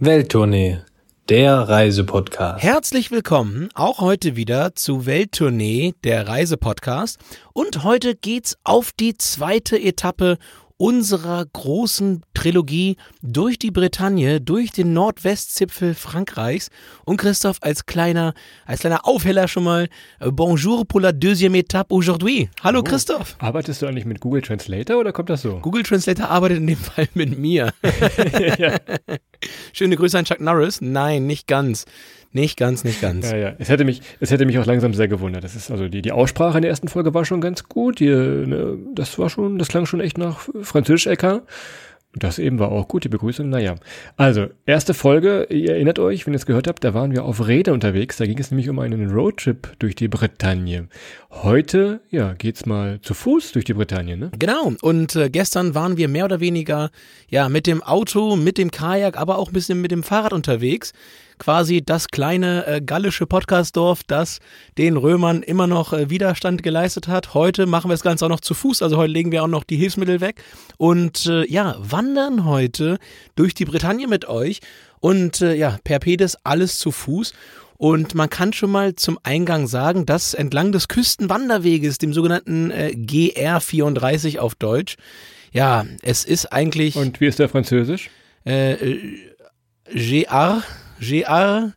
Welttournee, der Reisepodcast. Herzlich willkommen auch heute wieder zu Welttournee, der Reisepodcast. Und heute geht's auf die zweite Etappe unserer großen Trilogie durch die Bretagne, durch den Nordwestzipfel Frankreichs. Und Christoph als kleiner, als kleiner Aufheller schon mal äh, Bonjour pour la deuxième étape aujourd'hui. Hallo oh. Christoph. Arbeitest du eigentlich mit Google Translator oder kommt das so? Google Translator arbeitet in dem Fall mit mir. Schöne Grüße an Chuck Norris. Nein, nicht ganz. Nicht ganz, nicht ganz. Ja, ja. Es hätte mich, es hätte mich auch langsam sehr gewundert. Das ist also die, die Aussprache in der ersten Folge war schon ganz gut. Die, ne, das war schon, das klang schon echt nach Französisch-Ecker. Das eben war auch gut, die Begrüßung. Naja. Also, erste Folge, ihr erinnert euch, wenn ihr es gehört habt, da waren wir auf Räder unterwegs. Da ging es nämlich um einen Roadtrip durch die Bretagne. Heute, ja, geht's mal zu Fuß durch die Bretagne, ne? Genau. Und äh, gestern waren wir mehr oder weniger, ja, mit dem Auto, mit dem Kajak, aber auch ein bisschen mit dem Fahrrad unterwegs quasi das kleine äh, gallische Podcastdorf, das den Römern immer noch äh, Widerstand geleistet hat. Heute machen wir das Ganze auch noch zu Fuß, also heute legen wir auch noch die Hilfsmittel weg und äh, ja, wandern heute durch die Bretagne mit euch und äh, ja, per Pedes alles zu Fuß. Und man kann schon mal zum Eingang sagen, dass entlang des Küstenwanderweges, dem sogenannten äh, GR34 auf Deutsch, ja, es ist eigentlich. Und wie ist der Französisch? Äh, äh GR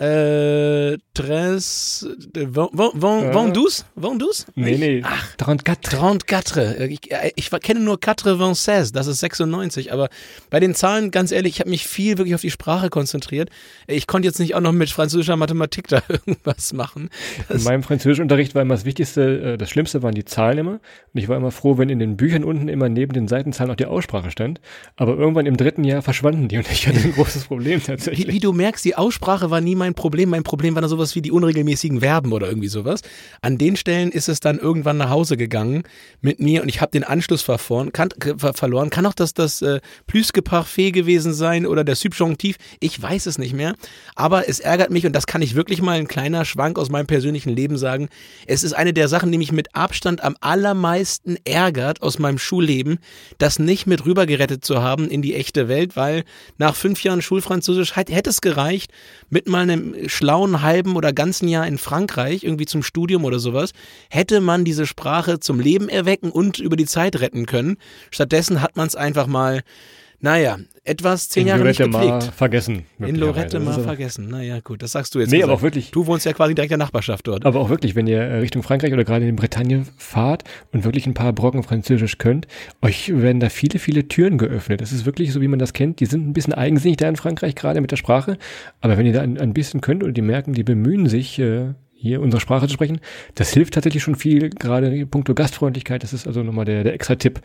Äh, Tres, Vendus? Vendus? Nee, nee. Ach, 34. 34. Ich, äh, ich kenne nur 96, das ist 96, aber bei den Zahlen, ganz ehrlich, ich habe mich viel wirklich auf die Sprache konzentriert. Ich konnte jetzt nicht auch noch mit französischer Mathematik da irgendwas machen. Das in meinem Französischunterricht war immer das Wichtigste, äh, das Schlimmste waren die Zahlen immer. Und ich war immer froh, wenn in den Büchern unten immer neben den Seitenzahlen auch die Aussprache stand. Aber irgendwann im dritten Jahr verschwanden die und ich hatte ein großes Problem tatsächlich. Wie, wie du merkst, die Aussprache war nie mein Problem. Mein Problem war dann sowas wie die unregelmäßigen Verben oder irgendwie sowas. An den Stellen ist es dann irgendwann nach Hause gegangen mit mir und ich habe den Anschluss verloren. Kann, verloren. Kann auch das das äh, Plüske Parfait gewesen sein oder der Subjonctif. Ich weiß es nicht mehr. Aber es ärgert mich und das kann ich wirklich mal ein kleiner Schwank aus meinem persönlichen Leben sagen. Es ist eine der Sachen, die mich mit Abstand am allermeisten ärgert aus meinem Schulleben, das nicht mit rübergerettet zu haben in die echte Welt, weil nach fünf Jahren Schulfranzösisch hätte es gereicht, mit mal einem schlauen halben oder ganzen Jahr in Frankreich, irgendwie zum Studium oder sowas, hätte man diese Sprache zum Leben erwecken und über die Zeit retten können. Stattdessen hat man es einfach mal naja, etwas zehn in Jahre Lorette nicht gepflegt. Mal vergessen. In Lorette mal vergessen. Naja, gut, das sagst du jetzt. Nee, aber auch wirklich. Du wohnst ja quasi direkt in der Nachbarschaft dort. Aber auch wirklich, wenn ihr Richtung Frankreich oder gerade in Bretagne fahrt und wirklich ein paar Brocken Französisch könnt, euch werden da viele, viele Türen geöffnet. Das ist wirklich so, wie man das kennt. Die sind ein bisschen eigensinnig da in Frankreich, gerade mit der Sprache. Aber wenn ihr da ein, ein bisschen könnt und die merken, die bemühen sich, äh, hier unsere Sprache zu sprechen. Das hilft tatsächlich schon viel, gerade in puncto Gastfreundlichkeit. Das ist also nochmal der, der extra Tipp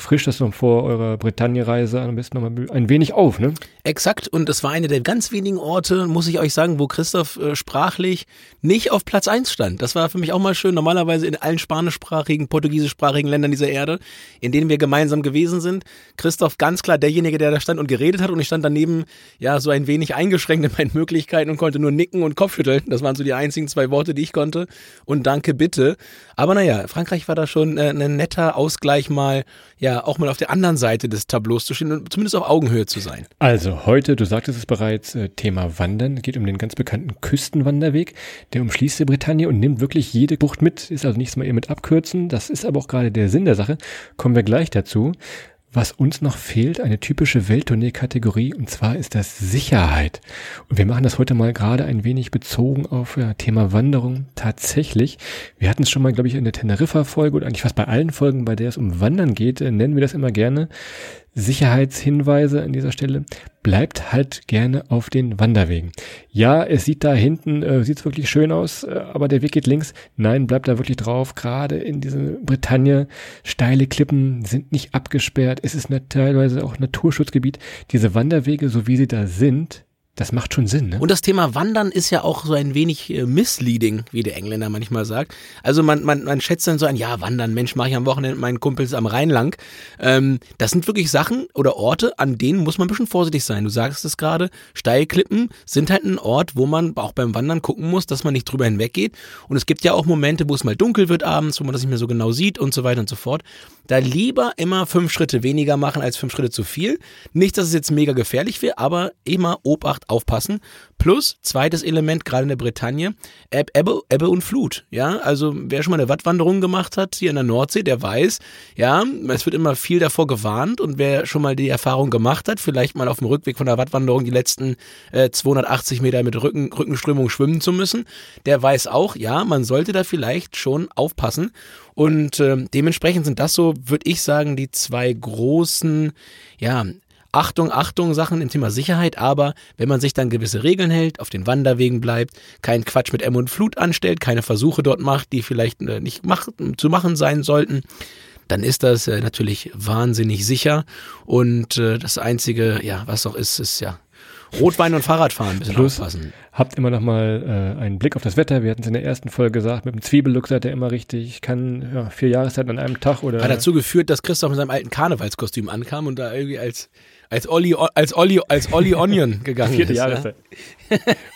frischt das noch vor eurer Bretagne-Reise am besten noch mal ein wenig auf, ne? Exakt. Und es war eine der ganz wenigen Orte, muss ich euch sagen, wo Christoph äh, sprachlich nicht auf Platz eins stand. Das war für mich auch mal schön. Normalerweise in allen spanischsprachigen, portugiesischsprachigen Ländern dieser Erde, in denen wir gemeinsam gewesen sind, Christoph ganz klar derjenige, der da stand und geredet hat. Und ich stand daneben, ja, so ein wenig eingeschränkt in meinen Möglichkeiten und konnte nur nicken und Kopfschütteln. Das waren so die einzigen zwei Worte, die ich konnte. Und danke bitte. Aber naja, Frankreich war da schon äh, ein netter Ausgleich mal, ja, ja auch mal auf der anderen Seite des Tableaus zu stehen und zumindest auf Augenhöhe zu sein. Also heute, du sagtest es bereits, äh, Thema Wandern. Geht um den ganz bekannten Küstenwanderweg. Der umschließt die Bretagne und nimmt wirklich jede Bucht mit. Ist also nichts mal eher mit abkürzen. Das ist aber auch gerade der Sinn der Sache. Kommen wir gleich dazu. Was uns noch fehlt, eine typische Welttournee-Kategorie, und zwar ist das Sicherheit. Und wir machen das heute mal gerade ein wenig bezogen auf ja, Thema Wanderung. Tatsächlich, wir hatten es schon mal, glaube ich, in der Teneriffa-Folge oder eigentlich fast bei allen Folgen, bei der es um Wandern geht, äh, nennen wir das immer gerne. Sicherheitshinweise an dieser Stelle. Bleibt halt gerne auf den Wanderwegen. Ja, es sieht da hinten, äh, sieht wirklich schön aus, äh, aber der Weg geht links. Nein, bleibt da wirklich drauf. Gerade in diese Bretagne, steile Klippen sind nicht abgesperrt. Es ist teilweise auch Naturschutzgebiet. Diese Wanderwege, so wie sie da sind, Das macht schon Sinn, ne? Und das Thema Wandern ist ja auch so ein wenig äh, misleading, wie der Engländer manchmal sagt. Also man, man, man schätzt dann so ein, ja, Wandern, Mensch, mache ich am Wochenende mit meinen Kumpels am Rhein lang. Ähm, das sind wirklich Sachen oder Orte, an denen muss man ein bisschen vorsichtig sein. Du sagst es gerade, Steilklippen sind halt ein Ort, wo man auch beim Wandern gucken muss, dass man nicht drüber hinweggeht. Und es gibt ja auch Momente, wo es mal dunkel wird abends, wo man das nicht mehr so genau sieht und so weiter und so fort. Da lieber immer fünf Schritte weniger machen als fünf Schritte zu viel. Nicht, dass es jetzt mega gefährlich wäre, aber immer Obacht aufpassen. Plus, zweites Element, gerade in der Bretagne, Ebbe, Ebbe und Flut. Ja, also wer schon mal eine Wattwanderung gemacht hat hier in der Nordsee, der weiß, ja, es wird immer viel davor gewarnt und wer schon mal die Erfahrung gemacht hat, vielleicht mal auf dem Rückweg von der Wattwanderung die letzten äh, 280 Meter mit Rücken, Rückenströmung schwimmen zu müssen, der weiß auch, ja, man sollte da vielleicht schon aufpassen. Und äh, dementsprechend sind das so, würde ich sagen, die zwei großen, ja, Achtung, Achtung, Sachen im Thema Sicherheit, aber wenn man sich dann gewisse Regeln hält, auf den Wanderwegen bleibt, keinen Quatsch mit M und Flut anstellt, keine Versuche dort macht, die vielleicht äh, nicht mach, zu machen sein sollten, dann ist das äh, natürlich wahnsinnig sicher. Und äh, das Einzige, ja, was auch ist, ist ja Rotwein und Fahrradfahren ein bisschen Plus, aufpassen. Habt immer noch mal äh, einen Blick auf das Wetter. Wir hatten es in der ersten Folge gesagt, mit dem Zwiebellook seid ihr immer richtig, kann ja, vier Jahreszeiten an einem Tag oder. Hat dazu geführt, dass Christoph mit seinem alten Karnevalskostüm ankam und da irgendwie als als Olli, als Olli, als Olli Onion gegangen Vierte ist. Jahreszeit.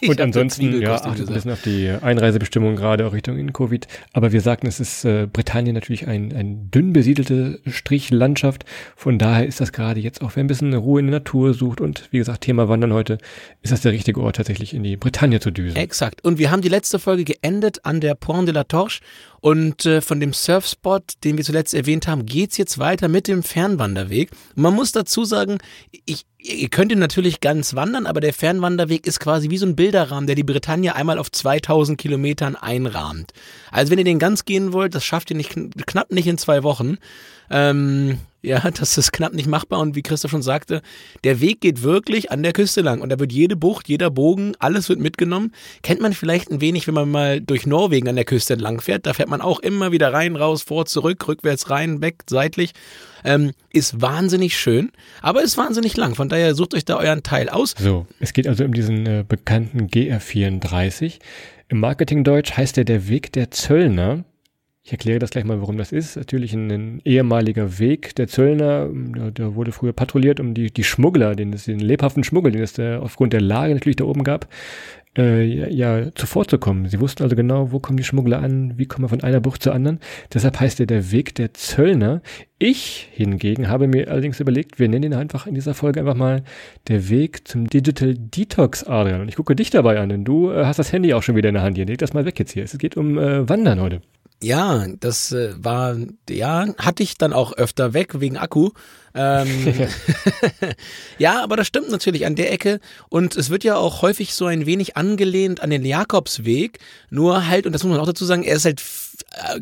Ich Und ansonsten, ja, achtet ein bisschen auf die Einreisebestimmungen gerade auch Richtung in Covid. Aber wir sagten, es ist äh, Britannien natürlich ein, ein dünn besiedelte Strichlandschaft. Von daher ist das gerade jetzt auch, wer ein bisschen Ruhe in der Natur sucht und wie gesagt, Thema Wandern heute, ist das der richtige Ort tatsächlich in die Bretagne zu düsen. Exakt. Und wir haben die letzte Folge geendet an der Pont de la Torche. Und äh, von dem Surfspot, den wir zuletzt erwähnt haben, geht's jetzt weiter mit dem Fernwanderweg. Und man muss dazu sagen, ich, ihr könnt ihn natürlich ganz wandern, aber der Fernwanderweg ist quasi wie so ein Bilderrahmen, der die Bretagne einmal auf 2000 Kilometern einrahmt. Also wenn ihr den ganz gehen wollt, das schafft ihr nicht, knapp nicht in zwei Wochen. Ähm, ja, das ist knapp nicht machbar und wie Christoph schon sagte, der Weg geht wirklich an der Küste lang und da wird jede Bucht, jeder Bogen, alles wird mitgenommen. Kennt man vielleicht ein wenig, wenn man mal durch Norwegen an der Küste entlang fährt, da fährt man auch immer wieder rein, raus, vor, zurück, rückwärts, rein, weg, seitlich. Ähm, ist wahnsinnig schön, aber ist wahnsinnig lang. Von daher sucht euch da euren Teil aus. So, es geht also um diesen äh, bekannten GR34. Im Marketingdeutsch heißt er der Weg der Zöllner. Ich erkläre das gleich mal, warum das ist. Natürlich ein, ehemaliger Weg der Zöllner, der, der wurde früher patrouilliert, um die, die Schmuggler, den, den lebhaften Schmuggel, den es da aufgrund der Lage natürlich da oben gab, äh, ja, ja zuvorzukommen. Sie wussten also genau, wo kommen die Schmuggler an, wie kommen wir von einer Bucht zur anderen. Deshalb heißt er der Weg der Zöllner. Ich hingegen habe mir allerdings überlegt, wir nennen ihn einfach in dieser Folge einfach mal der Weg zum Digital Detox, Adrian. Und ich gucke dich dabei an, denn du äh, hast das Handy auch schon wieder in der Hand hier. Leg das mal weg jetzt hier. Es geht um äh, Wandern heute. Ja, das äh, war, ja, hatte ich dann auch öfter weg wegen Akku. Ähm, ja, aber das stimmt natürlich an der Ecke. Und es wird ja auch häufig so ein wenig angelehnt an den Jakobsweg. Nur halt, und das muss man auch dazu sagen, er ist halt,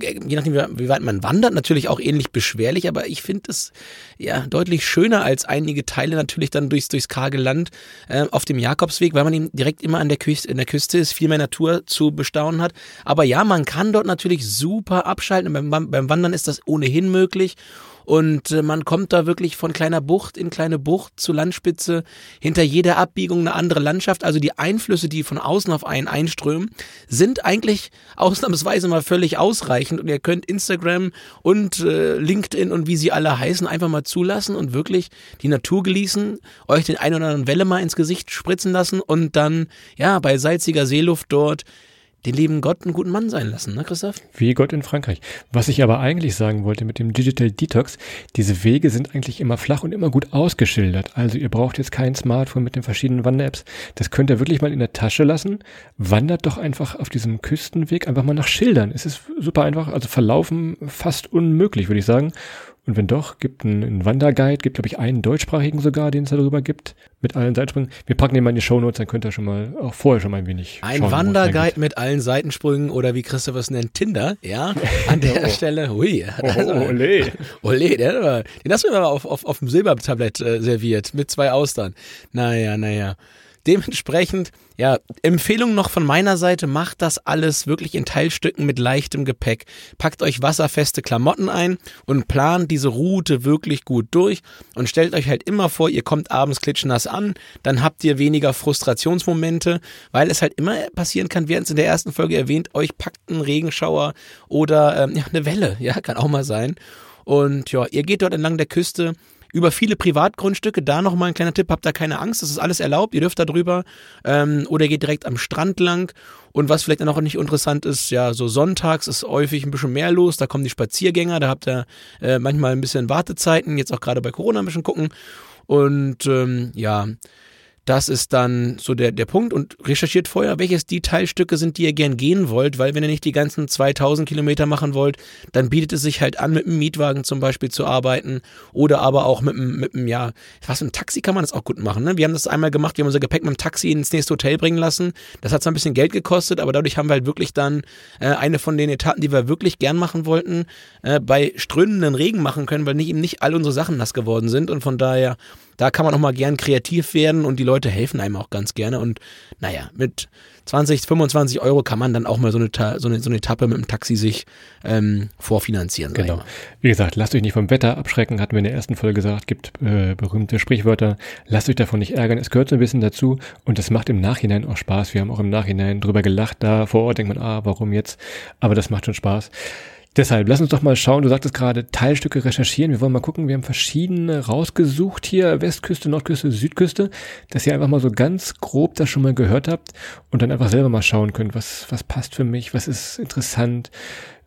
je nachdem, wie weit man wandert, natürlich auch ähnlich beschwerlich. Aber ich finde es ja deutlich schöner als einige Teile natürlich dann durchs, durchs karge Land äh, auf dem Jakobsweg, weil man eben direkt immer an der Küste, in der Küste ist, viel mehr Natur zu bestaunen hat. Aber ja, man kann dort natürlich super abschalten. Beim, beim Wandern ist das ohnehin möglich. Und äh, man kommt da wirklich von kleiner Bucht in kleine Bucht zu Landspitze, hinter jeder Abbiegung eine andere Landschaft. Also die Einflüsse, die von außen auf einen einströmen, sind eigentlich ausnahmsweise mal völlig ausreichend. Und ihr könnt Instagram und äh, LinkedIn und wie sie alle heißen, einfach mal zulassen und wirklich die Natur genießen, euch den einen oder anderen Welle mal ins Gesicht spritzen lassen und dann, ja, bei salziger Seeluft dort den lieben Gott einen guten Mann sein lassen, ne, Christoph? Wie Gott in Frankreich. Was ich aber eigentlich sagen wollte mit dem Digital Detox, diese Wege sind eigentlich immer flach und immer gut ausgeschildert. Also ihr braucht jetzt kein Smartphone mit den verschiedenen Wander-Apps. Das könnt ihr wirklich mal in der Tasche lassen. Wandert doch einfach auf diesem Küstenweg einfach mal nach Schildern. Es ist super einfach, also verlaufen fast unmöglich, würde ich sagen. Und wenn doch, gibt ein, ein Wanderguide, gibt glaube ich einen deutschsprachigen sogar, den es darüber gibt, mit allen Seitensprüngen. Wir packen den mal in die Shownotes, dann könnt ihr schon mal, auch vorher schon mal ein wenig Ein schauen, Wanderguide mit allen Seitensprüngen oder wie Christoph es nennt, Tinder, ja, an der Stelle, hui. Oh, oh, ole. Ole, den, hat er- den hast du mir aber auf, auf, auf dem Silbertablett äh, serviert, mit zwei Austern. Naja, naja. Dementsprechend, ja, Empfehlung noch von meiner Seite, macht das alles wirklich in Teilstücken mit leichtem Gepäck. Packt euch wasserfeste Klamotten ein und plant diese Route wirklich gut durch und stellt euch halt immer vor, ihr kommt abends klitschnass an, dann habt ihr weniger Frustrationsmomente, weil es halt immer passieren kann, wir es in der ersten Folge erwähnt, euch packt ein Regenschauer oder ähm, ja, eine Welle, ja, kann auch mal sein. Und ja, ihr geht dort entlang der Küste über viele Privatgrundstücke. Da nochmal ein kleiner Tipp, habt da keine Angst, das ist alles erlaubt, ihr dürft da drüber. Ähm, oder geht direkt am Strand lang. Und was vielleicht noch nicht interessant ist, ja, so sonntags ist häufig ein bisschen mehr los, da kommen die Spaziergänger, da habt ihr äh, manchmal ein bisschen Wartezeiten, jetzt auch gerade bei Corona ein bisschen gucken. Und ähm, ja, das ist dann so der, der Punkt. Und recherchiert vorher, welches die Teilstücke sind, die ihr gern gehen wollt, weil wenn ihr nicht die ganzen 2000 Kilometer machen wollt, dann bietet es sich halt an, mit einem Mietwagen zum Beispiel zu arbeiten. Oder aber auch mit einem, mit einem ja, was, mit einem Taxi kann man das auch gut machen, ne? Wir haben das einmal gemacht, wir haben unser Gepäck mit dem Taxi ins nächste Hotel bringen lassen. Das hat zwar ein bisschen Geld gekostet, aber dadurch haben wir halt wirklich dann äh, eine von den Etappen, die wir wirklich gern machen wollten, äh, bei strömenden Regen machen können, weil nicht eben nicht all unsere Sachen nass geworden sind. Und von daher da kann man auch mal gern kreativ werden und die Leute helfen einem auch ganz gerne. Und naja, mit 20, 25 Euro kann man dann auch mal so eine, so eine, so eine Etappe mit dem Taxi sich ähm, vorfinanzieren. Genau. Wie gesagt, lasst euch nicht vom Wetter abschrecken, hatten wir in der ersten Folge gesagt, gibt äh, berühmte Sprichwörter. Lasst euch davon nicht ärgern, es gehört so ein bisschen dazu und es macht im Nachhinein auch Spaß. Wir haben auch im Nachhinein drüber gelacht, da vor Ort denkt man, ah, warum jetzt? Aber das macht schon Spaß. Deshalb, lass uns doch mal schauen, du sagtest gerade Teilstücke recherchieren. Wir wollen mal gucken, wir haben verschiedene rausgesucht hier, Westküste, Nordküste, Südküste, dass ihr einfach mal so ganz grob das schon mal gehört habt und dann einfach selber mal schauen könnt, was, was passt für mich, was ist interessant.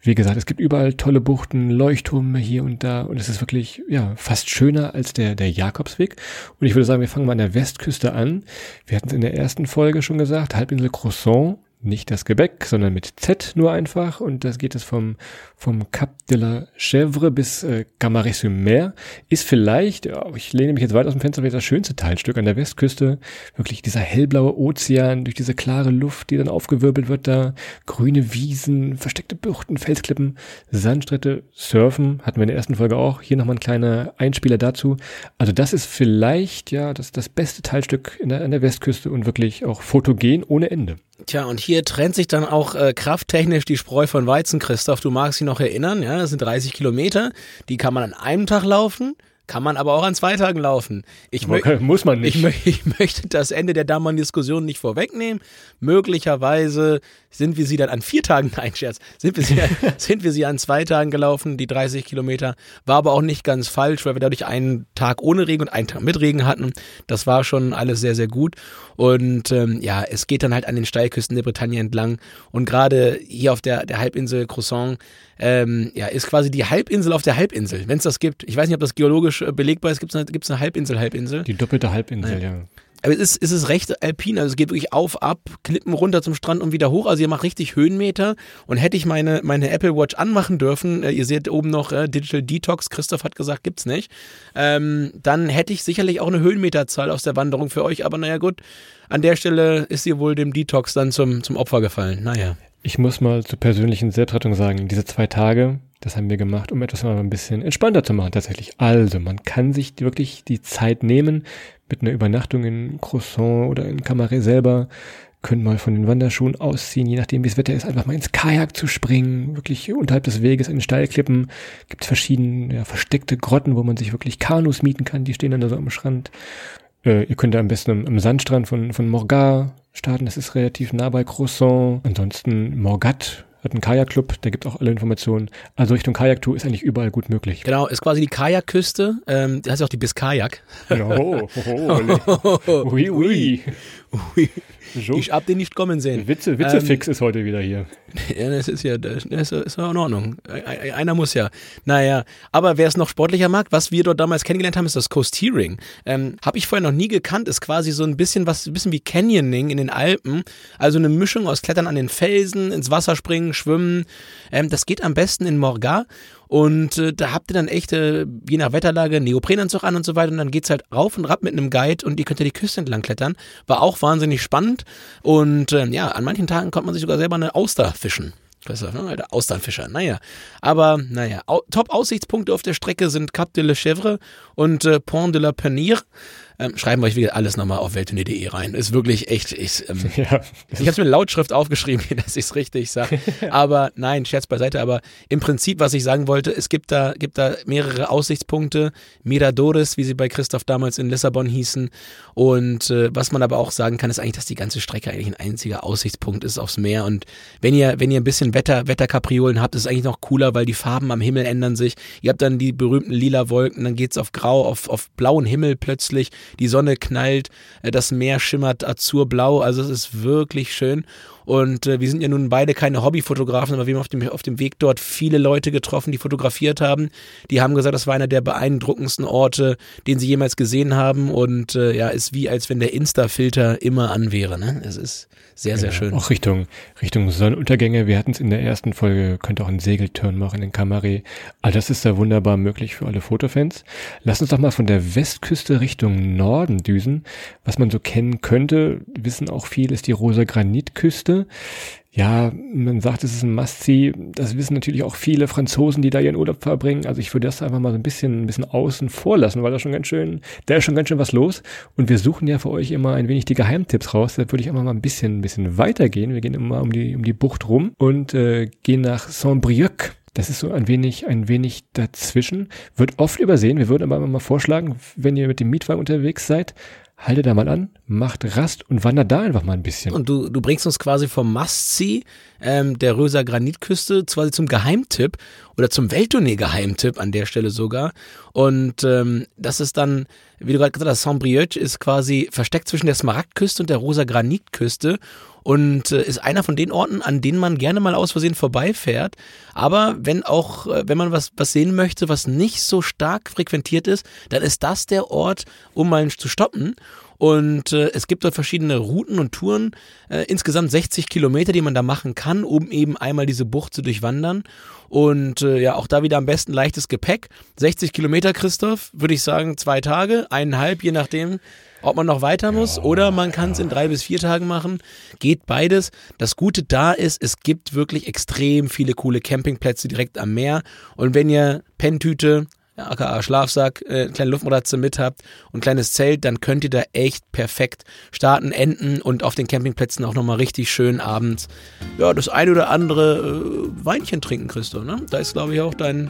Wie gesagt, es gibt überall tolle Buchten, Leuchttürme hier und da und es ist wirklich, ja, fast schöner als der, der Jakobsweg. Und ich würde sagen, wir fangen mal an der Westküste an. Wir hatten es in der ersten Folge schon gesagt, Halbinsel Croissant nicht das Gebäck, sondern mit Z nur einfach. Und das geht es vom, vom Cap de la Chèvre bis äh, Camaret-sur-Mer. Ist vielleicht, ja, ich lehne mich jetzt weit aus dem Fenster, das schönste Teilstück an der Westküste. Wirklich dieser hellblaue Ozean durch diese klare Luft, die dann aufgewirbelt wird da. Grüne Wiesen, versteckte Buchten, Felsklippen, Sandstritte, Surfen. Hatten wir in der ersten Folge auch. Hier nochmal ein kleiner Einspieler dazu. Also das ist vielleicht, ja, das, das beste Teilstück in der, an der Westküste und wirklich auch fotogen ohne Ende. Tja, und hier trennt sich dann auch äh, krafttechnisch die Spreu von Weizen, Christoph. Du magst dich noch erinnern, ja, das sind 30 Kilometer. Die kann man an einem Tag laufen. Kann man aber auch an zwei Tagen laufen. Ich okay, muss man nicht. Ich, ich, möchte das Ende der damaligen Diskussion nicht vorwegnehmen. Möglicherweise sind wir sie dann an vier Tagen, nein, Scherz, sind wir sie, sind wir sie an zwei Tagen gelaufen, die 30 Kilometer. War aber auch nicht ganz falsch, weil wir dadurch einen Tag ohne Regen und einen Tag mit Regen hatten. Das war schon alles sehr, sehr gut. Und ähm, ja, es geht dann halt an den Steilküsten der Bretagne entlang. Und gerade hier auf der, der Halbinsel Croissant, ähm, ja, ist quasi die Halbinsel auf der Halbinsel, wenn es das gibt. Ich weiß nicht, ob das geologisch äh, belegbar ist. Gibt es eine, gibt's eine Halbinsel, Halbinsel? Die doppelte Halbinsel, ja. ja. Aber es ist, es ist recht alpin, also es geht wirklich auf, ab, Klippen runter zum Strand und wieder hoch. Also ihr macht richtig Höhenmeter. Und hätte ich meine, meine Apple Watch anmachen dürfen, äh, ihr seht oben noch äh, Digital Detox, Christoph hat gesagt, gibt's nicht, ähm, dann hätte ich sicherlich auch eine Höhenmeterzahl aus der Wanderung für euch. Aber naja gut, an der Stelle ist ihr wohl dem Detox dann zum, zum Opfer gefallen. Naja. Ich muss mal zur persönlichen Selbstrettung sagen, diese zwei Tage, das haben wir gemacht, um etwas mal ein bisschen entspannter zu machen tatsächlich. Also, man kann sich wirklich die Zeit nehmen, mit einer Übernachtung in Croissant oder in Camaret selber, können mal von den Wanderschuhen ausziehen, je nachdem wie das Wetter ist, einfach mal ins Kajak zu springen, wirklich unterhalb des Weges an den Steilklippen. Gibt verschiedene ja, versteckte Grotten, wo man sich wirklich Kanus mieten kann, die stehen dann da so am Strand. Äh, ihr könnt da am besten am, am Sandstrand von, von Morgat starten, das ist relativ nah bei Croissant. Ansonsten Morgat hat einen Kajakclub, der gibt auch alle Informationen. Also Richtung Kajaktour ist eigentlich überall gut möglich. Genau, ist quasi die Kajakküste. Ähm, das heißt auch die Biskajak. Oh, oh, oh, oui, oui. Oui. Ich hab den nicht kommen sehen. Witze, Witzefix ähm, ist heute wieder hier. Ja, das ist ja, das ist, ist in Ordnung. Einer muss ja. Naja, aber wer es noch sportlicher mag, was wir dort damals kennengelernt haben, ist das Coasteering. Ähm, Habe ich vorher noch nie gekannt, ist quasi so ein bisschen was, ein bisschen wie Canyoning in den Alpen. Also eine Mischung aus Klettern an den Felsen, ins Wasser springen, schwimmen. Ähm, das geht am besten in Morgat. Und äh, da habt ihr dann echt, äh, je nach Wetterlage, Neoprenanzug an und so weiter. Und dann geht's halt rauf und ab mit einem Guide und ihr könnt ja die Küste entlang klettern. War auch wahnsinnig spannend. Und äh, ja, an manchen Tagen konnte man sich sogar selber eine Auster fischen. Besser, ne? Der Austernfischer. Naja. Aber, naja. Au Top-Aussichtspunkte auf der Strecke sind Cap de la Chèvre und äh, Pont de la Penier. Ähm, schreiben wir euch wieder alles nochmal auf welttournee.de rein. Ist wirklich echt, ich, ähm, Ja, ich habe es mit Lautschrift aufgeschrieben, dass ich es richtig sage. Aber nein, Scherz beiseite. Aber im Prinzip, was ich sagen wollte, es gibt da, gibt da mehrere Aussichtspunkte. Miradores, wie sie bei Christoph damals in Lissabon hießen. Und äh, was man aber auch sagen kann, ist eigentlich, dass die ganze Strecke eigentlich ein einziger Aussichtspunkt ist aufs Meer. Und wenn ihr, wenn ihr ein bisschen Wetter, Wetterkapriolen habt, ist es eigentlich noch cooler, weil die Farben am Himmel ändern sich. Ihr habt dann die berühmten lila Wolken, dann geht's auf grau, auf, auf blauen Himmel plötzlich. Die Sonne knallt, äh, das Meer schimmert azurblau. Also es ist wirklich schön. Und äh, wir sind ja nun beide keine Hobbyfotografen, aber wir haben auf dem, auf dem Weg dort viele Leute getroffen, die fotografiert haben. Die haben gesagt, das war einer der beeindruckendsten Orte, den sie jemals gesehen haben. Und äh, ja, ist wie, als wenn der Insta-Filter immer an wäre. Ne? Es ist sehr, sehr Ja, schön. Auch Richtung, Richtung Sonnenuntergänge. Wir hatten es in der ersten Folge, könnt auch einen Segelturn machen in Camaré. All das ist da wunderbar möglich für alle Fotofans. Lass uns doch mal von der Westküste Richtung Norden düsen. Was man so kennen könnte, wissen auch viele, ist die rosa Granitküste. Ja, man sagt, es ist ein Must-See. Das wissen natürlich auch viele Franzosen, die da ihren Urlaub verbringen. Also ich würde das einfach mal so ein bisschen, ein bisschen außen vor lassen, weil da schon ganz schön, da ist schon ganz schön was los. Und wir suchen ja für euch immer ein wenig die Geheimtipps raus. Da würde ich einfach mal ein bisschen, ein bisschen weitergehen. Wir gehen immer um die, um die Bucht rum und äh, gehen nach Saint-Brieuc. Das ist so ein wenig, ein wenig dazwischen. Wird oft übersehen. Wir würden aber mal vorschlagen, wenn ihr mit dem Mietwagen unterwegs seid, haltet da mal an, macht Rast und wandert da einfach mal ein bisschen. Und du, du bringst uns quasi vom Must-See ähm, der Röser Granitküste quasi zum Geheimtipp oder zum Welttournee-Geheimtipp an der Stelle sogar. Und ähm, das ist dann, wie du gerade gesagt hast, Saint-Brieuc ist quasi versteckt zwischen der Smaragdküste und der Rosa Granitküste und äh, ist einer von den Orten, an denen man gerne mal aus Versehen vorbeifährt. Aber wenn auch, äh, wenn man was, was sehen möchte, was nicht so stark frequentiert ist, dann ist das der Ort, um mal zu stoppen. Und äh, es gibt dort verschiedene Routen und Touren, äh, insgesamt 60 Kilometer, die man da machen kann, um eben einmal diese Bucht zu durchwandern. Und äh, ja, auch da wieder am besten leichtes Gepäck. 60 Kilometer, Christoph, würde ich sagen, zwei Tage, eineinhalb, je nachdem, ob man noch weiter muss. Oder man kann es in drei bis vier Tagen machen. Geht beides. Das Gute da ist, es gibt wirklich extrem viele coole Campingplätze direkt am Meer. Und wenn ihr Penntüte, ja, aka Schlafsack, äh, kleine Luftmatratze mit habt und ein kleines Zelt, dann könnt ihr da echt perfekt starten, enden und auf den Campingplätzen auch nochmal richtig schön abends ja, das ein oder andere äh, Weinchen trinken, Christoph. Ne? Da ist, glaube ich, auch dein,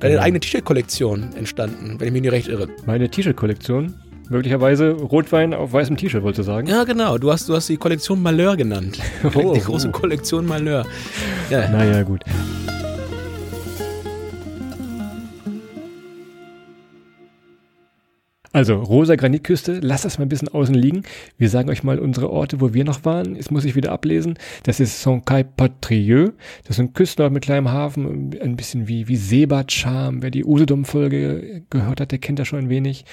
deine Genau. eigene T-Shirt-Kollektion entstanden, wenn ich mich nicht recht irre. Meine T-Shirt-Kollektion. Möglicherweise Rotwein auf weißem T-Shirt, wolltest du sagen? Ja, genau. Du hast, du hast die Kollektion Malheur genannt. Oh, die große oh. Kollektion Malheur. Ja. Naja, gut. Also, rosa Granitküste, lasst das mal ein bisschen außen liegen. Wir sagen euch mal unsere Orte, wo wir noch waren. Jetzt muss ich wieder ablesen. Das ist Saint-Cay-Patrieux. Das ist ein Küstenort mit kleinem Hafen, ein bisschen wie, wie Seebad-Charme. Wer die Usedom-Folge gehört hat, der kennt das schon ein wenig.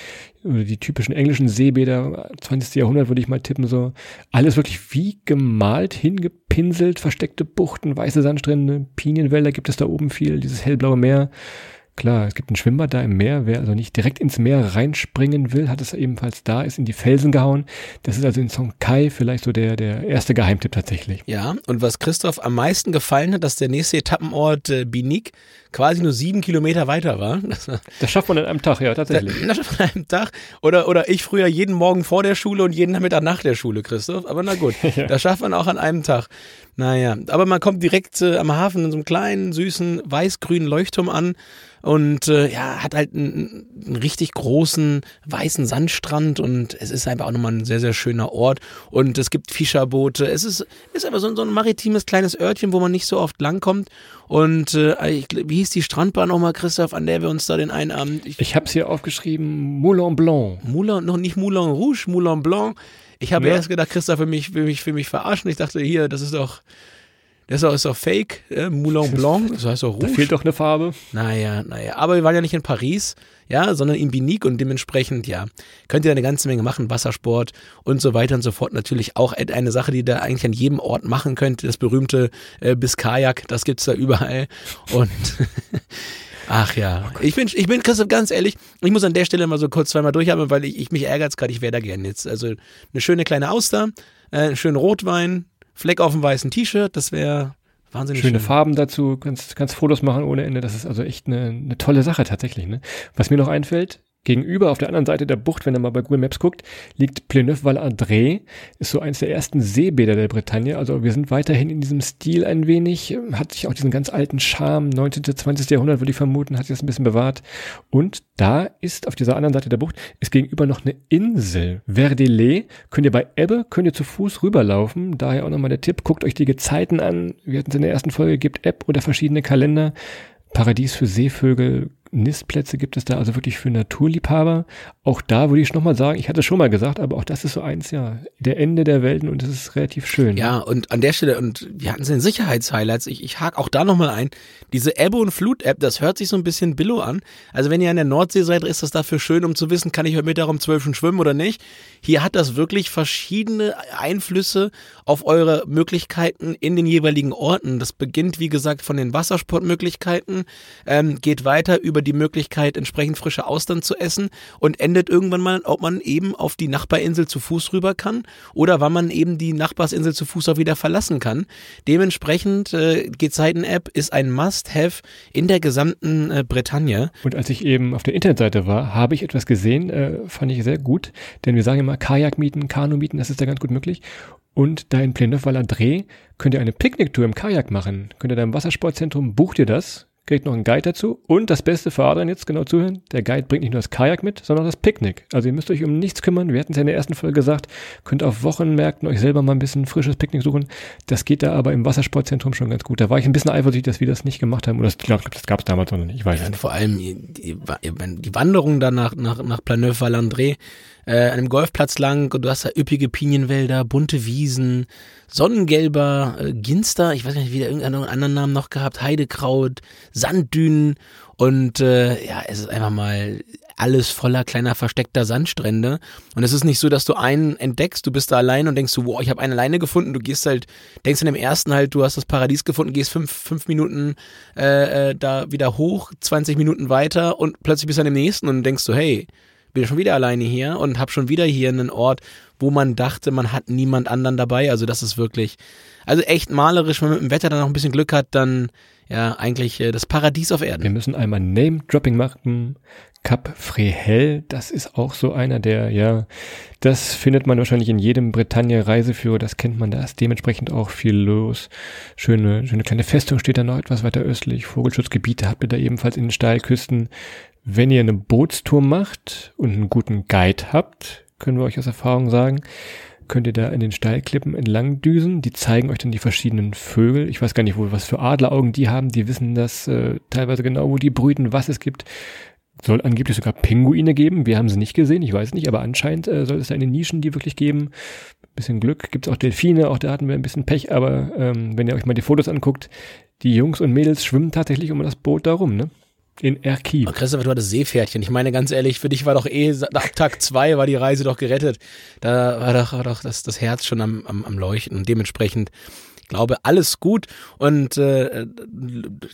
Oder Die typischen englischen Seebäder, 20. Jahrhundert würde ich mal tippen, so. Alles wirklich wie gemalt, hingepinselt, versteckte Buchten, weiße Sandstrände, Pinienwälder gibt es da oben viel, dieses hellblaue Meer. Klar, es gibt ein Schwimmbad da im Meer. Wer also nicht direkt ins Meer reinspringen will, hat es ebenfalls da, ist in die Felsen gehauen. Das ist also in Song Kai vielleicht so der, der erste Geheimtipp tatsächlich. Ja, und was Christoph am meisten gefallen hat, dass der nächste Etappenort äh, Binik quasi nur sieben Kilometer weiter war. Das Das schafft man an einem Tag, ja, tatsächlich. Das schafft man an einem Tag. Oder, oder ich früher jeden Morgen vor der Schule und jeden Nachmittag nach der Schule, Christoph. Aber na gut, das schafft man auch an einem Tag. Naja, aber man kommt direkt äh, am Hafen in so einem kleinen, süßen, weiß-grünen Leuchtturm an und äh, ja, hat halt einen, einen richtig großen, weißen Sandstrand und es ist einfach auch nochmal ein sehr, sehr schöner Ort und es gibt Fischerboote. Es ist, ist einfach so, so ein maritimes kleines Örtchen, wo man nicht so oft langkommt und äh, ich, wie hieß die Strandbahn nochmal, Christoph, an der wir uns da den einen Abend... Ich, Ich habe es hier aufgeschrieben, Moulin Blanc. Moulin, noch nicht Moulin Rouge, Moulin Blanc. Ich habe Ja. erst gedacht, Christoph will mich, will mich, will mich verarschen. Ich dachte, hier, das ist doch, das ist doch fake. Äh, Moulin Blanc, das heißt Da Rouge. fehlt doch eine Farbe. Naja, naja. Aber wir waren ja nicht in Paris, ja, sondern in Binique und dementsprechend, ja, könnt ihr eine ganze Menge machen, Wassersport und so weiter und so fort. Natürlich auch eine Sache, die da eigentlich an jedem Ort machen könnt, das berühmte äh, Biskajak, das gibt's da überall. Und ach ja, ich bin, ich bin Christoph, ganz ehrlich, ich muss an der Stelle mal so kurz zweimal durchhaben, weil ich, ich mich ärgert gerade, ich wäre da gern jetzt. Also eine schöne kleine Auster, äh, einen schönen Rotwein, Fleck auf dem weißen T-Shirt, das wäre wahnsinnig Schöne schön. Farben dazu, kannst, kannst Fotos machen ohne Ende. Das ist also echt eine, eine tolle Sache tatsächlich. Ne? Was mir noch einfällt, Gegenüber auf der anderen Seite der Bucht, wenn ihr mal bei Google Maps guckt, liegt Pleneuve-Val-André. Ist so eins der ersten Seebäder der Bretagne. Also wir sind weiterhin in diesem Stil ein wenig. Hat sich auch diesen ganz alten Charme, 19. 20. Jahrhundert würde ich vermuten, hat sich das ein bisschen bewahrt. Und da ist auf dieser anderen Seite der Bucht ist gegenüber noch eine Insel. Verdelais. Könnt ihr bei Ebbe, könnt ihr zu Fuß rüberlaufen. Daher auch nochmal der Tipp, guckt euch die Gezeiten an. Wir hatten es in der ersten Folge, gibt App oder verschiedene Kalender. Paradies für Seevögel, Nistplätze gibt es da also wirklich für Naturliebhaber. Auch da würde ich nochmal sagen, ich hatte es schon mal gesagt, aber auch das ist so eins, ja, der Ende der Welten und das ist relativ schön. Ja, und an der Stelle, und wir hatten es in Sicherheitshighlights, ich, ich hake auch da nochmal ein, diese Ebbe- und Flut-App, das hört sich so ein bisschen billo an. Also wenn ihr an der Nordsee seid, ist das dafür schön, um zu wissen, kann ich heute Mittag um zwölf schon schwimmen oder nicht. Hier hat das wirklich verschiedene Einflüsse auf eure Möglichkeiten in den jeweiligen Orten. Das beginnt, wie gesagt, von den Wassersportmöglichkeiten, ähm, geht weiter über die Möglichkeit, entsprechend frische Austern zu essen und endet irgendwann mal, ob man eben auf die Nachbarinsel zu Fuß rüber kann oder wann man eben die Nachbarsinsel zu Fuß auch wieder verlassen kann. Dementsprechend, äh, Gezeiten-App ist ein Must-Have in der gesamten äh, Bretagne. Und als ich eben auf der Internetseite war, habe ich etwas gesehen, äh, fand ich sehr gut, denn wir sagen immer Kajak mieten, Kanu mieten, das ist da ganz gut möglich. Und da in Pleneuve-Valandré könnt ihr eine Picknicktour im Kajak machen. Könnt ihr da im Wassersportzentrum, bucht ihr das, kriegt noch einen Guide dazu. Und das Beste für Adrian jetzt genau zuhören, der Guide bringt nicht nur das Kajak mit, sondern das Picknick. Also ihr müsst euch um nichts kümmern. Wir hatten es ja in der ersten Folge gesagt, könnt auf Wochenmärkten euch selber mal ein bisschen frisches Picknick suchen. Das geht da aber im Wassersportzentrum schon ganz gut. Da war ich ein bisschen eifersüchtig, dass wir das nicht gemacht haben. Oder ich glaube, das gab es damals noch nicht. Ich weiß Ja, nicht. vor allem die, die, Wanderung dann nach, nach, nach Planeuve-Valandré, äh, an einem Golfplatz lang und du hast da üppige Pinienwälder, bunte Wiesen, sonnengelber äh, Ginster, ich weiß nicht, wie der irgendeinen anderen Namen noch gehabt, Heidekraut, Sanddünen und äh, ja, es ist einfach mal alles voller kleiner versteckter Sandstrände. Und es ist nicht so, dass du einen entdeckst, du bist da allein und denkst so, wow, ich habe eine alleine gefunden. Du gehst halt, denkst in dem ersten halt, du hast das Paradies gefunden, gehst fünf, fünf Minuten äh, äh, da wieder hoch, 20 Minuten weiter und plötzlich bist du an dem nächsten und denkst so, hey, bin schon wieder alleine hier und habe schon wieder hier einen Ort, wo man dachte, man hat niemand anderen dabei. Also das ist wirklich, also echt malerisch, wenn man mit dem Wetter dann noch ein bisschen Glück hat, dann ja eigentlich äh, das Paradies auf Wir Erden. müssen einmal Name-Dropping machen. Cap Frehel, das ist auch so einer, der, ja, das findet man wahrscheinlich in jedem Bretagne-Reiseführer, das kennt man, da ist dementsprechend auch viel los. Schöne, schöne kleine Festung steht da noch etwas weiter östlich. Vogelschutzgebiete habt ihr da ebenfalls in den Steilküsten. Wenn ihr eine Bootstour macht und einen guten Guide habt, können wir euch aus Erfahrung sagen, könnt ihr da in den Steilklippen entlang düsen. Die zeigen euch dann die verschiedenen Vögel. Ich weiß gar nicht, wo, was für Adleraugen die haben. Die wissen das äh, teilweise genau, wo die brüten, was es gibt. Soll angeblich sogar Pinguine geben. Wir haben sie nicht gesehen, ich weiß nicht, aber anscheinend äh, soll es da in den Nischen die wirklich geben. Bisschen Glück. Gibt es auch Delfine, auch da hatten wir ein bisschen Pech, aber ähm, wenn ihr euch mal die Fotos anguckt, die Jungs und Mädels schwimmen tatsächlich um das Boot darum, ne? In Erkib. Christopher, du hattest Seepferdchen. Ich meine ganz ehrlich, für dich war doch eh, nach Tag zwei war die Reise doch gerettet. Da war doch, war doch das, das Herz schon am, am, am Leuchten und dementsprechend glaube, alles gut. Und äh,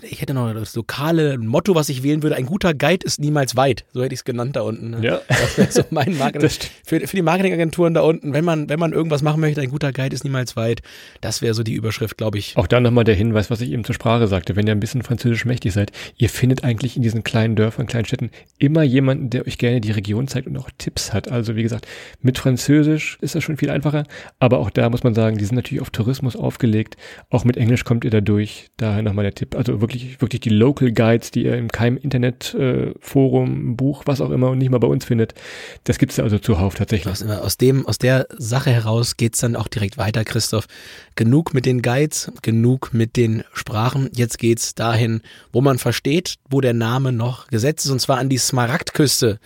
ich hätte noch das lokale Motto, was ich wählen würde. Ein guter Guide ist niemals weit. So hätte ich es genannt da unten. ne? Ja. Das wäre so mein Marketing. Für, für die Marketingagenturen da unten, wenn man, wenn man irgendwas machen möchte, ein guter Guide ist niemals weit. Das wäre so die Überschrift, glaube ich. Auch da nochmal der Hinweis, was ich eben zur Sprache sagte. Wenn ihr ein bisschen französisch mächtig seid, ihr findet eigentlich in diesen kleinen Dörfern, kleinen Städten immer jemanden, der euch gerne die Region zeigt und auch Tipps hat. Also wie gesagt, mit Französisch ist das schon viel einfacher. Aber auch da muss man sagen, die sind natürlich auf Tourismus aufgelegt. Auch mit Englisch kommt ihr da durch. Daher nochmal der Tipp. Also wirklich, wirklich die Local Guides, die ihr in keinem Internet, äh, Forum, Buch, was auch immer und nicht mal bei uns findet. Das gibt's da also zuhauf tatsächlich. Aus, aus, dem, aus der Sache heraus geht's dann auch direkt weiter, Christoph. Genug mit den Guides, genug mit den Sprachen. Jetzt geht's dahin, wo man versteht, wo der Name noch gesetzt ist, und zwar an die Smaragdküste.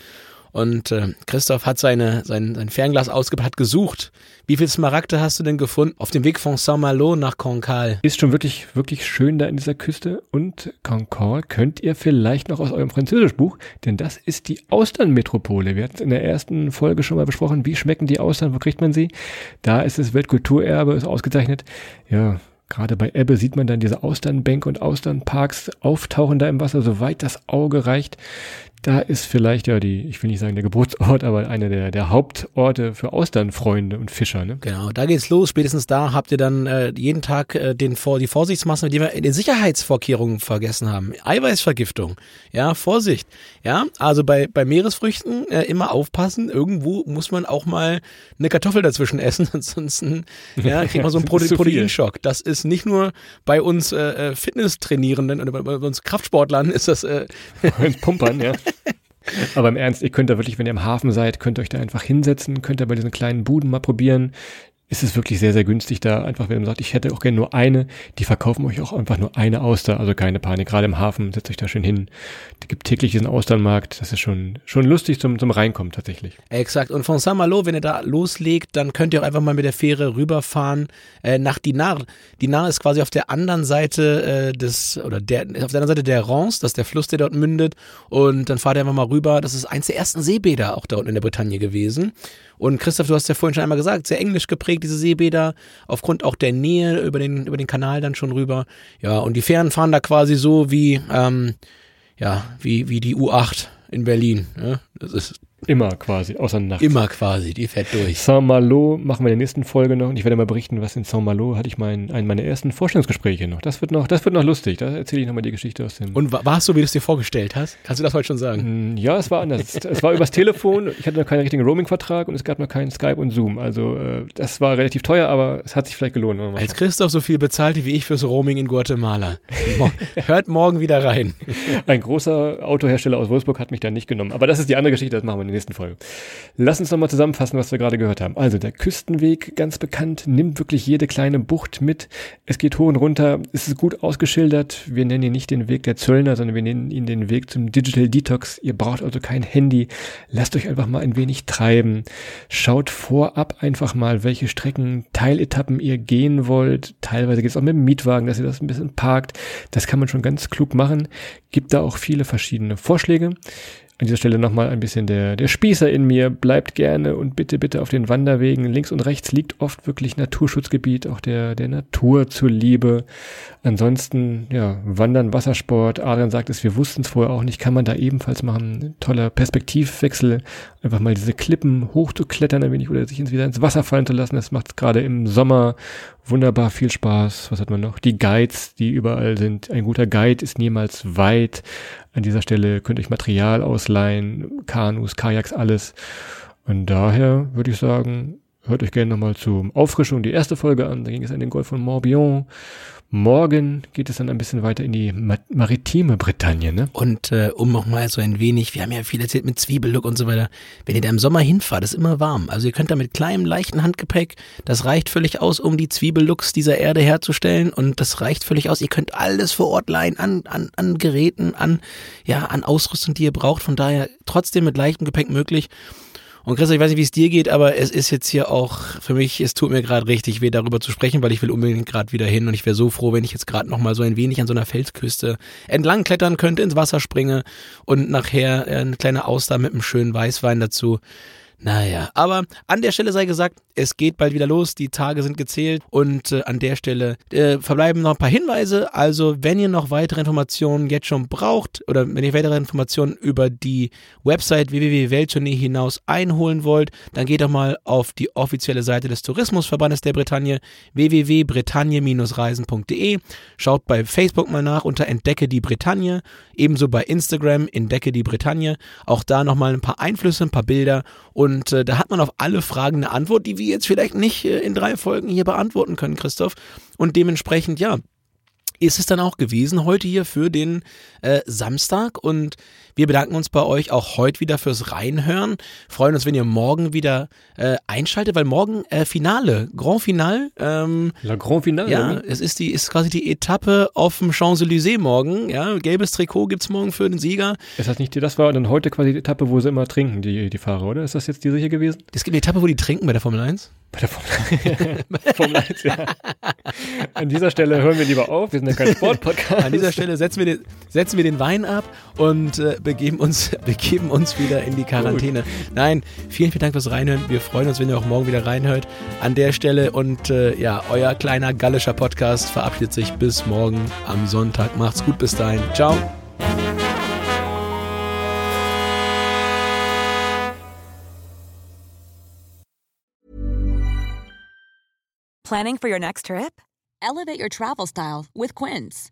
Und äh, Christoph hat seine, sein, sein Fernglas ausgepackt, hat gesucht. Wie viel Smaragde hast du denn gefunden auf dem Weg von Saint-Malo nach Cancale? Ist schon wirklich, wirklich schön da in dieser Küste. Und Cancale könnt ihr vielleicht noch aus eurem Französischbuch, denn das ist die Austernmetropole. Wir hatten es in der ersten Folge schon mal besprochen. Wie schmecken die Austern? Wo kriegt man sie? Da ist es Weltkulturerbe, ist ausgezeichnet. Ja, Gerade bei Ebbe sieht man dann diese Austernbänke und Austernparks auftauchen da im Wasser, soweit das Auge reicht. Da ist vielleicht ja die, ich will nicht sagen der Geburtsort, aber einer der, der Hauptorte für Austernfreunde und Fischer. Ne? Genau, da geht's los. Spätestens da habt ihr dann äh, jeden Tag äh, den, die Vorsichtsmaßnahmen, die wir in den Sicherheitsvorkehrungen vergessen haben. Eiweißvergiftung, ja, Vorsicht. Ja, also bei, bei Meeresfrüchten äh, immer aufpassen. Irgendwo muss man auch mal eine Kartoffel dazwischen essen, ansonsten ja, kriegt man so einen Prote Proteinschock. Das ist nicht nur bei uns äh, äh Fitnesstrainierenden oder bei, bei uns Kraftsportlern ist das äh, Pumpern, ja. Aber im Ernst, ihr könnt da wirklich, wenn ihr im Hafen seid, könnt ihr euch da einfach hinsetzen, könnt ihr bei diesen kleinen Buden mal probieren ist es wirklich sehr, sehr günstig da. Einfach, wenn man sagt, ich hätte auch gerne nur eine, die verkaufen euch auch einfach nur eine Auster. Also keine Panik. Gerade im Hafen setzt euch da schön hin. Da gibt täglich diesen Austernmarkt. Das ist schon, schon lustig zum, zum Reinkommen tatsächlich. Exakt. Und von Saint-Malo, wenn ihr da loslegt, dann könnt ihr auch einfach mal mit der Fähre rüberfahren äh, nach Dinar. Dinar ist quasi auf der anderen Seite äh, des, oder der, auf der anderen Seite der Rance, das ist der Fluss, der dort mündet. Und dann fahrt ihr einfach mal rüber. Das ist eins der ersten Seebäder auch da unten in der Bretagne gewesen. Und Christoph, du hast ja vorhin schon einmal gesagt, sehr englisch geprägt, diese Seebäder, aufgrund auch der Nähe über den, über den Kanal dann schon rüber. Ja, und die Fähren fahren da quasi so wie, ähm, ja, wie, wie die U8 in Berlin. Ja? Das ist Immer quasi, außer Nacht. Immer quasi, die fährt durch. Saint-Malo machen wir in der nächsten Folge noch und ich werde mal berichten, was in Saint-Malo hatte ich mein, einen meiner ersten Vorstellungsgespräche noch. Das wird noch, das wird noch lustig. Da erzähle ich nochmal die Geschichte aus dem. Und war es so, wie du es dir vorgestellt hast? Kannst du das heute schon sagen? Mm, ja, es war anders. es war übers Telefon. Ich hatte noch keinen richtigen Roaming-Vertrag und es gab noch keinen Skype und Zoom. Also, äh, das war relativ teuer, aber es hat sich vielleicht gelohnt. Als Christoph so viel bezahlt wie ich fürs Roaming in Guatemala. Hört morgen wieder rein. Ein großer Autohersteller aus Wolfsburg hat mich da nicht genommen. Aber das ist die andere Geschichte, das machen wir in der nächsten Folge. Lass uns nochmal zusammenfassen, was wir gerade gehört haben. Also der Küstenweg, ganz bekannt, nimmt wirklich jede kleine Bucht mit. Es geht hoch und runter, es ist gut ausgeschildert. Wir nennen ihn nicht den Weg der Zöllner, sondern wir nennen ihn den Weg zum Digital Detox. Ihr braucht also kein Handy. Lasst euch einfach mal ein wenig treiben. Schaut vorab einfach mal, welche Strecken, Teiletappen ihr gehen wollt. Teilweise geht es auch mit dem Mietwagen, dass ihr das ein bisschen parkt. Das kann man schon ganz klug machen. Gibt da auch viele verschiedene Vorschläge. An dieser Stelle nochmal ein bisschen der, der Spießer in mir. Bleibt gerne und bitte, bitte auf den Wanderwegen. Links und rechts liegt oft wirklich Naturschutzgebiet, auch der, der Natur zuliebe. Ansonsten, ja, Wandern, Wassersport. Adrian sagt es, wir wussten es vorher auch nicht, kann man da ebenfalls machen. toller Perspektivwechsel. Einfach mal diese Klippen hochzuklettern ein wenig oder sich wieder ins Wasser fallen zu lassen. Das macht gerade im Sommer wunderbar viel Spaß. Was hat man noch? Die Guides, die überall sind. Ein guter Guide ist niemals weit. An dieser Stelle könnt ihr euch Material ausleihen, Kanus, Kajaks, alles. Und daher würde ich sagen, hört euch gerne nochmal zur Auffrischung die erste Folge an. Da ging es an den Golf von Morbihan. Morgen geht es dann ein bisschen weiter in die maritime Bretagne, ne? Und äh, um nochmal so ein wenig, wir haben ja viel erzählt mit Zwiebellook und so weiter. Wenn ihr da im Sommer hinfahrt, ist immer warm. Also ihr könnt da mit kleinem, leichten Handgepäck, das reicht völlig aus, um die Zwiebellooks dieser Erde herzustellen. Und das reicht völlig aus. Ihr könnt alles vor Ort leihen an, an, an Geräten, an, ja, an Ausrüstung, die ihr braucht. Von daher trotzdem mit leichtem Gepäck möglich. Und Chris, ich weiß nicht, wie es dir geht, aber es ist jetzt hier auch für mich, es tut mir gerade richtig weh, darüber zu sprechen, weil ich will unbedingt gerade wieder hin und ich wäre so froh, wenn ich jetzt gerade noch mal so ein wenig an so einer Felsküste entlang klettern könnte, ins Wasser springe und nachher eine kleine Auster mit einem schönen Weißwein dazu. Naja, aber an der Stelle sei gesagt, es geht bald wieder los, die Tage sind gezählt und äh, an der Stelle äh, verbleiben noch ein paar Hinweise. Also, wenn ihr noch weitere Informationen jetzt schon braucht oder wenn ihr weitere Informationen über die Website www.welttournee hinaus einholen wollt, dann geht doch mal auf die offizielle Seite des Tourismusverbandes der Bretagne www.bretagne-reisen.de. Schaut bei Facebook mal nach unter Entdecke die Bretagne, ebenso bei Instagram Entdecke die Bretagne. Auch da nochmal ein paar Einflüsse, ein paar Bilder und äh, da hat man auf alle Fragen eine Antwort, die wir jetzt vielleicht nicht äh, in drei Folgen hier beantworten können, Christoph. Und dementsprechend, ja, ist es dann auch gewesen heute hier für den äh, Samstag und wir bedanken uns bei euch auch heute wieder fürs Reinhören. Freuen uns, wenn ihr morgen wieder äh, einschaltet, weil morgen äh, Finale, Grand Finale. Ähm, La Grand Finale. Ja, es ist die ist quasi die Etappe auf dem Champs-Élysées morgen. Ja, gelbes Trikot gibt's morgen für den Sieger. Ist das nicht die, das war dann heute quasi die Etappe, wo sie immer trinken, die, die Fahrer, oder? Ist das jetzt diese hier gewesen? Es gibt eine Etappe, wo die trinken bei der Formel 1. Bei der Formel, Formel 1, ja. An dieser Stelle hören wir lieber auf. Wir sind ja kein Sportpodcast. An dieser Stelle setzen wir den, setzen wir den Wein ab und äh, begeben uns, begeben uns wieder in die Quarantäne. Gut. Nein, vielen, vielen Dank fürs Reinhören. Wir freuen uns, wenn ihr auch morgen wieder reinhört an der Stelle. Und äh, ja, euer kleiner gallischer Podcast verabschiedet sich bis morgen am Sonntag. Macht's gut, bis dahin. Ciao. Planning for your next trip? Elevate your travel style with Quince.